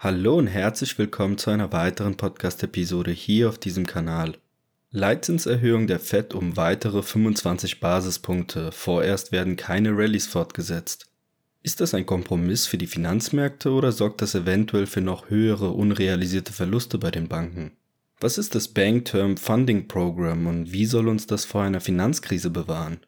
Hallo und herzlich willkommen zu einer weiteren Podcast-Episode hier auf diesem Kanal. Leitzinserhöhung der FED um weitere 25 Basispunkte. Vorerst werden keine Rallyes fortgesetzt. Ist das ein Kompromiss für die Finanzmärkte oder sorgt das eventuell für noch höhere unrealisierte Verluste bei den Banken? Was ist das Bank Term Funding Program und wie soll uns das vor einer Finanzkrise bewahren?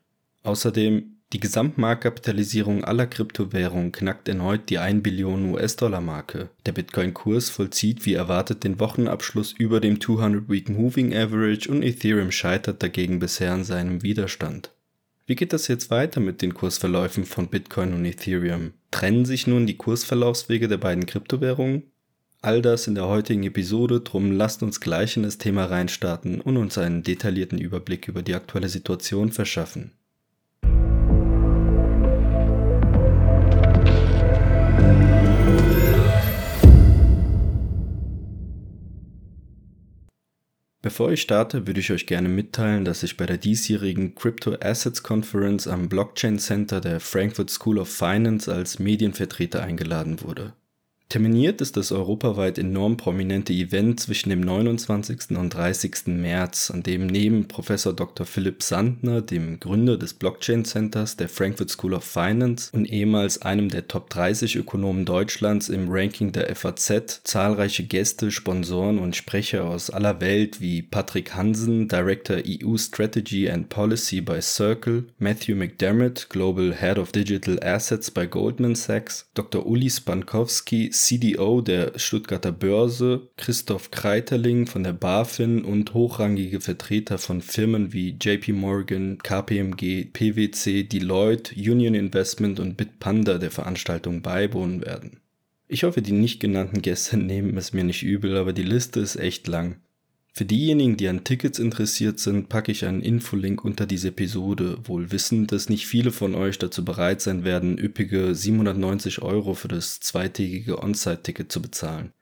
Außerdem, die Gesamtmarktkapitalisierung aller Kryptowährungen knackt erneut die 1 Billion US-Dollar-Marke. Der Bitcoin-Kurs vollzieht wie erwartet den Wochenabschluss über dem 200-Week Moving Average und Ethereum scheitert dagegen bisher an seinem Widerstand. Wie geht das jetzt weiter mit den Kursverläufen von Bitcoin und Ethereum? Trennen sich nun die Kursverlaufswege der beiden Kryptowährungen? All das in der heutigen Episode, drum lasst uns gleich in das Thema reinstarten und uns einen detaillierten Überblick über die aktuelle Situation verschaffen. Bevor ich starte, würde ich euch gerne mitteilen, dass ich bei der diesjährigen Crypto Assets Conference am Blockchain Center der Frankfurt School of Finance als Medienvertreter eingeladen wurde. Terminiert ist das europaweit enorm prominente Event zwischen dem 29. und 30. März, an dem neben Professor Dr. Philipp Sandner, dem Gründer des Blockchain Centers der Frankfurt School of Finance und ehemals einem der Top 30 Ökonomen Deutschlands im Ranking der FAZ, zahlreiche Gäste, Sponsoren und Sprecher aus aller Welt wie Patrick Hansen, Director EU Strategy and Policy bei Circle, Matthew McDermott, Global Head of Digital Assets bei Goldman Sachs, Dr. Uli Spankowski, CDO der Stuttgarter Börse, Christoph Kreiterling von der BaFin und hochrangige Vertreter von Firmen wie JP Morgan, KPMG, PwC, Deloitte, Union Investment und Bitpanda der Veranstaltung beiwohnen werden. Ich hoffe, die nicht genannten Gäste nehmen es mir nicht übel, aber die Liste ist echt lang. Für diejenigen, die an Tickets interessiert sind, packe ich einen Infolink unter diese Episode, wohl wissend, dass nicht viele von euch dazu bereit sein werden, üppige 790 Euro für das zweitägige On-Site-Ticket zu bezahlen.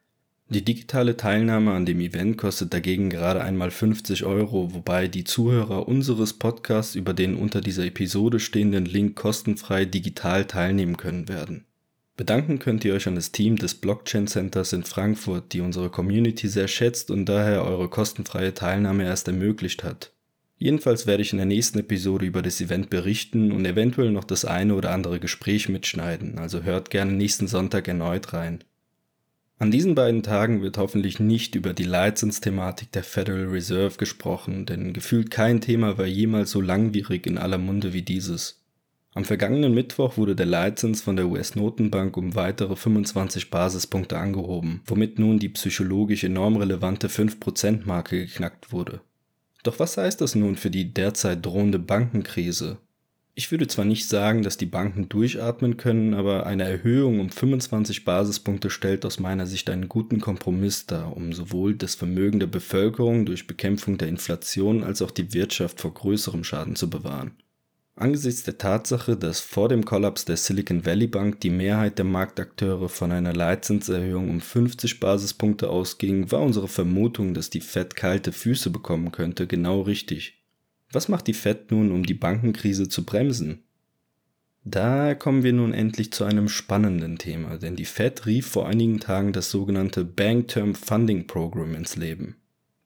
Die digitale Teilnahme an dem Event kostet dagegen gerade einmal 50 Euro, wobei die Zuhörer unseres Podcasts über den unter dieser Episode stehenden Link kostenfrei digital teilnehmen können werden. Bedanken könnt ihr euch an das Team des Blockchain Centers in Frankfurt, die unsere Community sehr schätzt und daher eure kostenfreie Teilnahme erst ermöglicht hat. Jedenfalls werde ich in der nächsten Episode über das Event berichten und eventuell noch das eine oder andere Gespräch mitschneiden, also hört gerne nächsten Sonntag erneut rein. An diesen beiden Tagen wird hoffentlich nicht über die Leitzinsthematik der Federal Reserve gesprochen, denn gefühlt kein Thema war jemals so langwierig in aller Munde wie dieses. Am vergangenen Mittwoch wurde der Leitzins von der US-Notenbank um weitere 25 Basispunkte angehoben, womit nun die psychologisch enorm relevante 5%-Marke geknackt wurde. Doch was heißt das nun für die derzeit drohende Bankenkrise? Ich würde zwar nicht sagen, dass die Banken durchatmen können, aber eine Erhöhung um 25 Basispunkte stellt aus meiner Sicht einen guten Kompromiss dar, um sowohl das Vermögen der Bevölkerung durch Bekämpfung der Inflation als auch die Wirtschaft vor größerem Schaden zu bewahren. Angesichts der Tatsache, dass vor dem Kollaps der Silicon Valley Bank die Mehrheit der Marktakteure von einer Leitzinserhöhung um 50 Basispunkte ausging, war unsere Vermutung, dass die Fed kalte Füße bekommen könnte, genau richtig. Was macht die Fed nun, um die Bankenkrise zu bremsen? Da kommen wir nun endlich zu einem spannenden Thema, denn die Fed rief vor einigen Tagen das sogenannte Bank Term Funding Program ins Leben.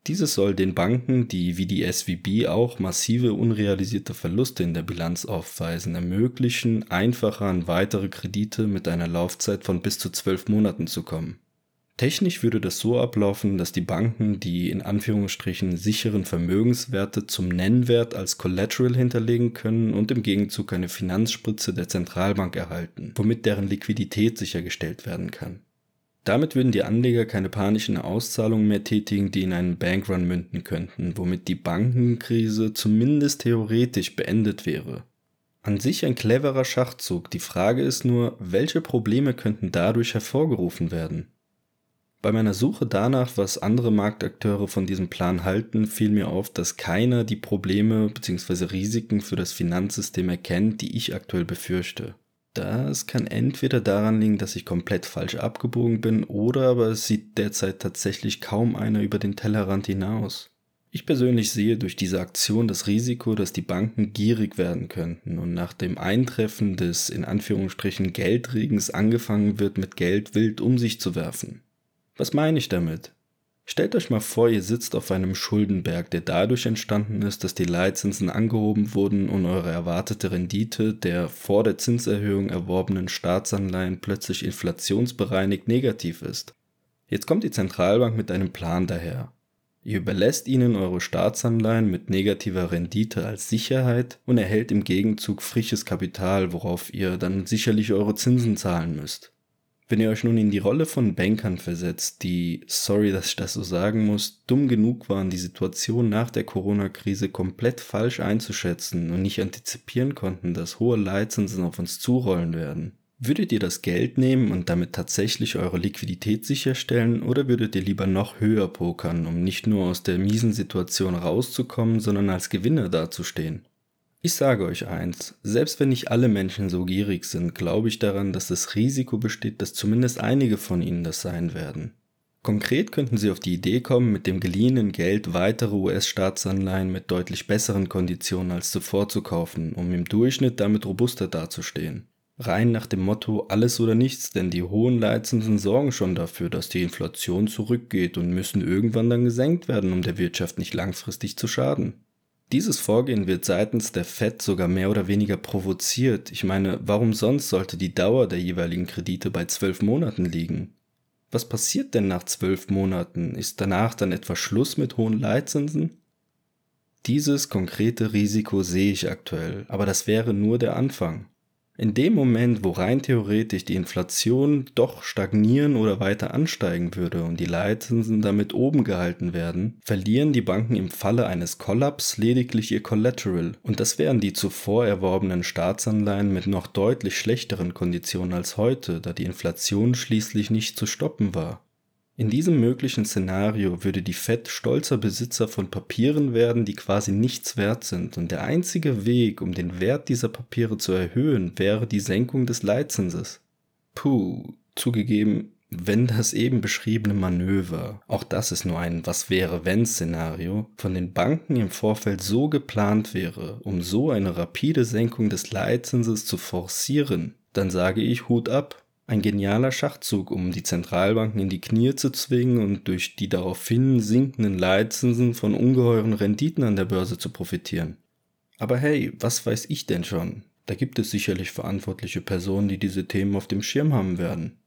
Dieses soll den Banken, die wie die SVB auch massive unrealisierte Verluste in der Bilanz aufweisen, ermöglichen, einfacher an weitere Kredite mit einer Laufzeit von bis zu zwölf Monaten zu kommen. Technisch würde das so ablaufen, dass die Banken die in Anführungsstrichen sicheren Vermögenswerte zum Nennwert als Collateral hinterlegen können und im Gegenzug eine Finanzspritze der Zentralbank erhalten, womit deren Liquidität sichergestellt werden kann. Damit würden die Anleger keine panischen Auszahlungen mehr tätigen, die in einen Bankrun münden könnten, womit die Bankenkrise zumindest theoretisch beendet wäre. An sich ein cleverer Schachzug, die Frage ist nur, welche Probleme könnten dadurch hervorgerufen werden? Bei meiner Suche danach, was andere Marktakteure von diesem Plan halten, fiel mir auf, dass keiner die Probleme bzw. Risiken für das Finanzsystem erkennt, die ich aktuell befürchte. Das kann entweder daran liegen, dass ich komplett falsch abgebogen bin, oder aber es sieht derzeit tatsächlich kaum einer über den Tellerrand hinaus. Ich persönlich sehe durch diese Aktion das Risiko, dass die Banken gierig werden könnten und nach dem Eintreffen des in Anführungsstrichen Geldregens angefangen wird, mit Geld wild um sich zu werfen. Was meine ich damit? Stellt euch mal vor, ihr sitzt auf einem Schuldenberg, der dadurch entstanden ist, dass die Leitzinsen angehoben wurden und eure erwartete Rendite der vor der Zinserhöhung erworbenen Staatsanleihen plötzlich inflationsbereinigt negativ ist. Jetzt kommt die Zentralbank mit einem Plan daher. Ihr überlässt ihnen eure Staatsanleihen mit negativer Rendite als Sicherheit und erhält im Gegenzug frisches Kapital, worauf ihr dann sicherlich eure Zinsen zahlen müsst. Wenn ihr euch nun in die Rolle von Bankern versetzt, die, sorry, dass ich das so sagen muss, dumm genug waren, die Situation nach der Corona-Krise komplett falsch einzuschätzen und nicht antizipieren konnten, dass hohe Leitzinsen auf uns zurollen werden. Würdet ihr das Geld nehmen und damit tatsächlich eure Liquidität sicherstellen oder würdet ihr lieber noch höher pokern, um nicht nur aus der miesen Situation rauszukommen, sondern als Gewinner dazustehen? Ich sage euch eins, selbst wenn nicht alle Menschen so gierig sind, glaube ich daran, dass das Risiko besteht, dass zumindest einige von ihnen das sein werden. Konkret könnten sie auf die Idee kommen, mit dem geliehenen Geld weitere US-Staatsanleihen mit deutlich besseren Konditionen als zuvor zu kaufen, um im Durchschnitt damit robuster dazustehen. Rein nach dem Motto alles oder nichts, denn die hohen Leitzinsen sorgen schon dafür, dass die Inflation zurückgeht und müssen irgendwann dann gesenkt werden, um der Wirtschaft nicht langfristig zu schaden. Dieses Vorgehen wird seitens der Fed sogar mehr oder weniger provoziert. Ich meine, warum sonst sollte die Dauer der jeweiligen Kredite bei zwölf Monaten liegen? Was passiert denn nach zwölf Monaten? Ist danach dann etwa Schluss mit hohen Leitzinsen? Dieses konkrete Risiko sehe ich aktuell, aber das wäre nur der Anfang. In dem Moment, wo rein theoretisch die Inflation doch stagnieren oder weiter ansteigen würde und die Leitzinsen damit oben gehalten werden, verlieren die Banken im Falle eines Kollaps lediglich ihr Collateral und das wären die zuvor erworbenen Staatsanleihen mit noch deutlich schlechteren Konditionen als heute, da die Inflation schließlich nicht zu stoppen war. In diesem möglichen Szenario würde die Fed stolzer Besitzer von Papieren werden, die quasi nichts wert sind, und der einzige Weg, um den Wert dieser Papiere zu erhöhen, wäre die Senkung des Leitzinses. Puh, zugegeben, wenn das eben beschriebene Manöver, auch das ist nur ein Was wäre wenn Szenario, von den Banken im Vorfeld so geplant wäre, um so eine rapide Senkung des Leitzinses zu forcieren, dann sage ich Hut ab. Ein genialer Schachzug, um die Zentralbanken in die Knie zu zwingen und durch die daraufhin sinkenden Leitzinsen von ungeheuren Renditen an der Börse zu profitieren. Aber hey, was weiß ich denn schon? Da gibt es sicherlich verantwortliche Personen, die diese Themen auf dem Schirm haben werden.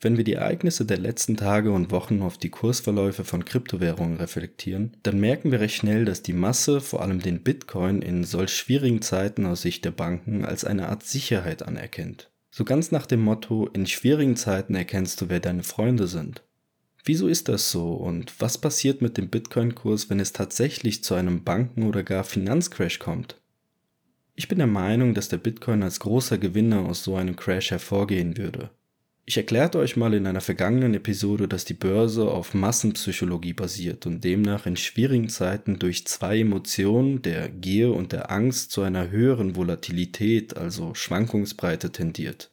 Wenn wir die Ereignisse der letzten Tage und Wochen auf die Kursverläufe von Kryptowährungen reflektieren, dann merken wir recht schnell, dass die Masse vor allem den Bitcoin in solch schwierigen Zeiten aus Sicht der Banken als eine Art Sicherheit anerkennt. So ganz nach dem Motto, in schwierigen Zeiten erkennst du, wer deine Freunde sind. Wieso ist das so und was passiert mit dem Bitcoin-Kurs, wenn es tatsächlich zu einem Banken- oder gar Finanzcrash kommt? Ich bin der Meinung, dass der Bitcoin als großer Gewinner aus so einem Crash hervorgehen würde. Ich erklärte euch mal in einer vergangenen Episode, dass die Börse auf Massenpsychologie basiert und demnach in schwierigen Zeiten durch zwei Emotionen, der Gier und der Angst, zu einer höheren Volatilität, also Schwankungsbreite tendiert.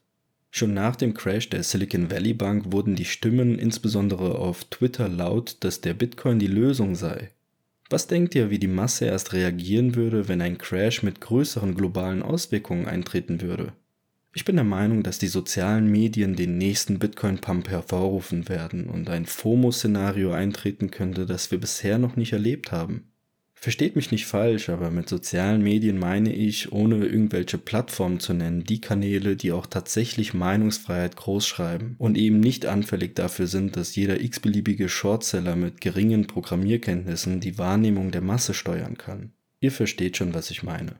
Schon nach dem Crash der Silicon Valley Bank wurden die Stimmen insbesondere auf Twitter laut, dass der Bitcoin die Lösung sei. Was denkt ihr, wie die Masse erst reagieren würde, wenn ein Crash mit größeren globalen Auswirkungen eintreten würde? Ich bin der Meinung, dass die sozialen Medien den nächsten Bitcoin-Pump hervorrufen werden und ein FOMO-Szenario eintreten könnte, das wir bisher noch nicht erlebt haben. Versteht mich nicht falsch, aber mit sozialen Medien meine ich, ohne irgendwelche Plattformen zu nennen, die Kanäle, die auch tatsächlich Meinungsfreiheit großschreiben und eben nicht anfällig dafür sind, dass jeder x-beliebige Shortseller mit geringen Programmierkenntnissen die Wahrnehmung der Masse steuern kann. Ihr versteht schon, was ich meine.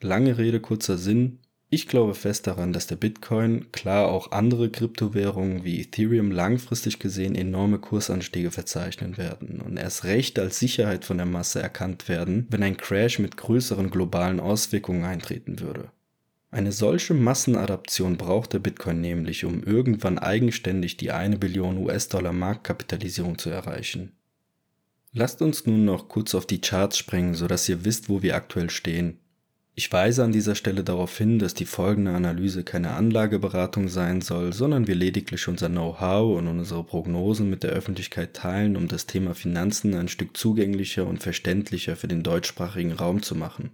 Lange Rede, kurzer Sinn, ich glaube fest daran, dass der Bitcoin, klar auch andere Kryptowährungen wie Ethereum langfristig gesehen enorme Kursanstiege verzeichnen werden und erst recht als Sicherheit von der Masse erkannt werden, wenn ein Crash mit größeren globalen Auswirkungen eintreten würde. Eine solche Massenadaption braucht der Bitcoin nämlich, um irgendwann eigenständig die eine Billion US-Dollar Marktkapitalisierung zu erreichen. Lasst uns nun noch kurz auf die Charts springen, sodass ihr wisst, wo wir aktuell stehen. Ich weise an dieser Stelle darauf hin, dass die folgende Analyse keine Anlageberatung sein soll, sondern wir lediglich unser Know-how und unsere Prognosen mit der Öffentlichkeit teilen, um das Thema Finanzen ein Stück zugänglicher und verständlicher für den deutschsprachigen Raum zu machen.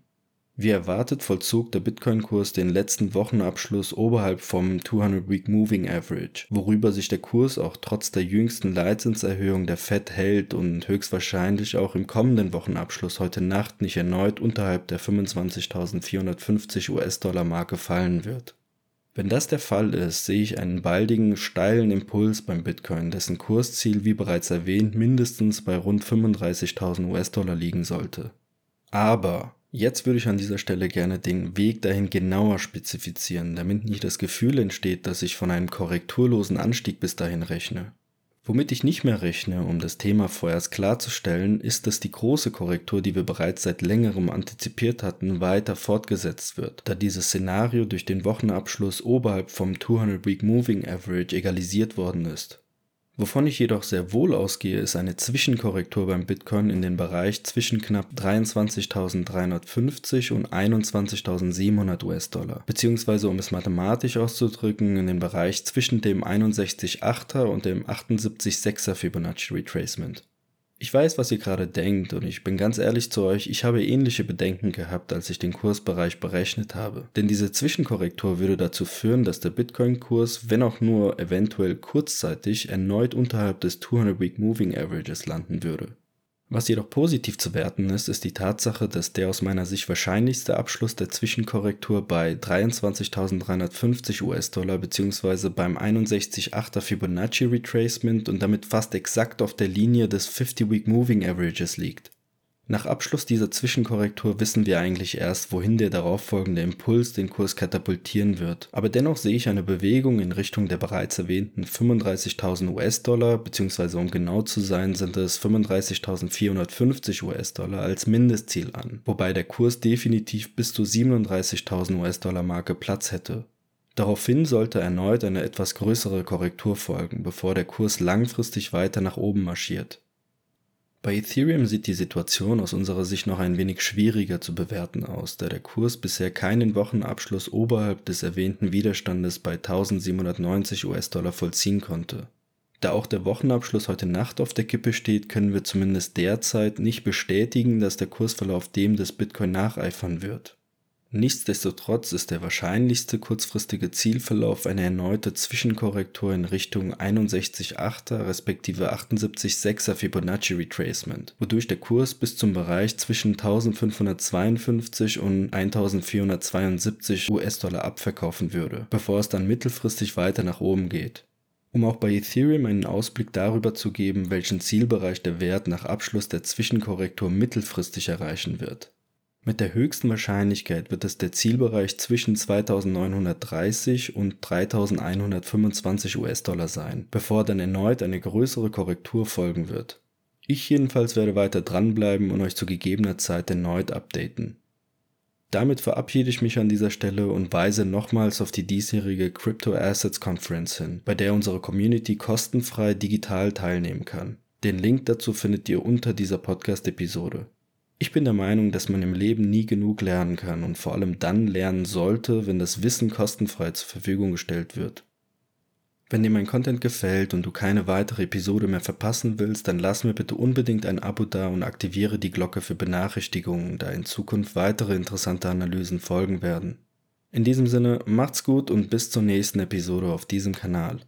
Wie erwartet vollzog der Bitcoin-Kurs den letzten Wochenabschluss oberhalb vom 200-Week Moving Average, worüber sich der Kurs auch trotz der jüngsten Leitzinserhöhung der Fed hält und höchstwahrscheinlich auch im kommenden Wochenabschluss heute Nacht nicht erneut unterhalb der 25.450 US-Dollar-Marke fallen wird. Wenn das der Fall ist, sehe ich einen baldigen, steilen Impuls beim Bitcoin, dessen Kursziel, wie bereits erwähnt, mindestens bei rund 35.000 US-Dollar liegen sollte. Aber Jetzt würde ich an dieser Stelle gerne den Weg dahin genauer spezifizieren, damit nicht das Gefühl entsteht, dass ich von einem korrekturlosen Anstieg bis dahin rechne. Womit ich nicht mehr rechne, um das Thema vorerst klarzustellen, ist, dass die große Korrektur, die wir bereits seit längerem antizipiert hatten, weiter fortgesetzt wird, da dieses Szenario durch den Wochenabschluss oberhalb vom 200-Week Moving Average egalisiert worden ist. Wovon ich jedoch sehr wohl ausgehe, ist eine Zwischenkorrektur beim Bitcoin in den Bereich zwischen knapp 23.350 und 21.700 US-Dollar, beziehungsweise um es mathematisch auszudrücken, in den Bereich zwischen dem 61,8er und dem 78,6er Fibonacci Retracement. Ich weiß, was ihr gerade denkt und ich bin ganz ehrlich zu euch, ich habe ähnliche Bedenken gehabt, als ich den Kursbereich berechnet habe. Denn diese Zwischenkorrektur würde dazu führen, dass der Bitcoin-Kurs, wenn auch nur eventuell kurzzeitig, erneut unterhalb des 200-Week Moving Averages landen würde. Was jedoch positiv zu werten ist, ist die Tatsache, dass der aus meiner Sicht wahrscheinlichste Abschluss der Zwischenkorrektur bei 23.350 US-Dollar bzw. beim 61,8er Fibonacci Retracement und damit fast exakt auf der Linie des 50-Week Moving Averages liegt. Nach Abschluss dieser Zwischenkorrektur wissen wir eigentlich erst, wohin der darauffolgende Impuls den Kurs katapultieren wird. Aber dennoch sehe ich eine Bewegung in Richtung der bereits erwähnten 35.000 US-Dollar, beziehungsweise um genau zu sein, sind es 35.450 US-Dollar als Mindestziel an, wobei der Kurs definitiv bis zu 37.000 US-Dollar Marke Platz hätte. Daraufhin sollte erneut eine etwas größere Korrektur folgen, bevor der Kurs langfristig weiter nach oben marschiert. Bei Ethereum sieht die Situation aus unserer Sicht noch ein wenig schwieriger zu bewerten aus, da der Kurs bisher keinen Wochenabschluss oberhalb des erwähnten Widerstandes bei 1790 US-Dollar vollziehen konnte. Da auch der Wochenabschluss heute Nacht auf der Kippe steht, können wir zumindest derzeit nicht bestätigen, dass der Kursverlauf dem des Bitcoin nacheifern wird. Nichtsdestotrotz ist der wahrscheinlichste kurzfristige Zielverlauf eine erneute Zwischenkorrektur in Richtung 61,8er respektive 78,6er Fibonacci Retracement, wodurch der Kurs bis zum Bereich zwischen 1552 und 1472 US-Dollar abverkaufen würde, bevor es dann mittelfristig weiter nach oben geht. Um auch bei Ethereum einen Ausblick darüber zu geben, welchen Zielbereich der Wert nach Abschluss der Zwischenkorrektur mittelfristig erreichen wird. Mit der höchsten Wahrscheinlichkeit wird es der Zielbereich zwischen 2930 und 3125 US-Dollar sein, bevor dann erneut eine größere Korrektur folgen wird. Ich jedenfalls werde weiter dranbleiben und euch zu gegebener Zeit erneut updaten. Damit verabschiede ich mich an dieser Stelle und weise nochmals auf die diesjährige Crypto Assets Conference hin, bei der unsere Community kostenfrei digital teilnehmen kann. Den Link dazu findet ihr unter dieser Podcast-Episode. Ich bin der Meinung, dass man im Leben nie genug lernen kann und vor allem dann lernen sollte, wenn das Wissen kostenfrei zur Verfügung gestellt wird. Wenn dir mein Content gefällt und du keine weitere Episode mehr verpassen willst, dann lass mir bitte unbedingt ein Abo da und aktiviere die Glocke für Benachrichtigungen, da in Zukunft weitere interessante Analysen folgen werden. In diesem Sinne, macht's gut und bis zur nächsten Episode auf diesem Kanal.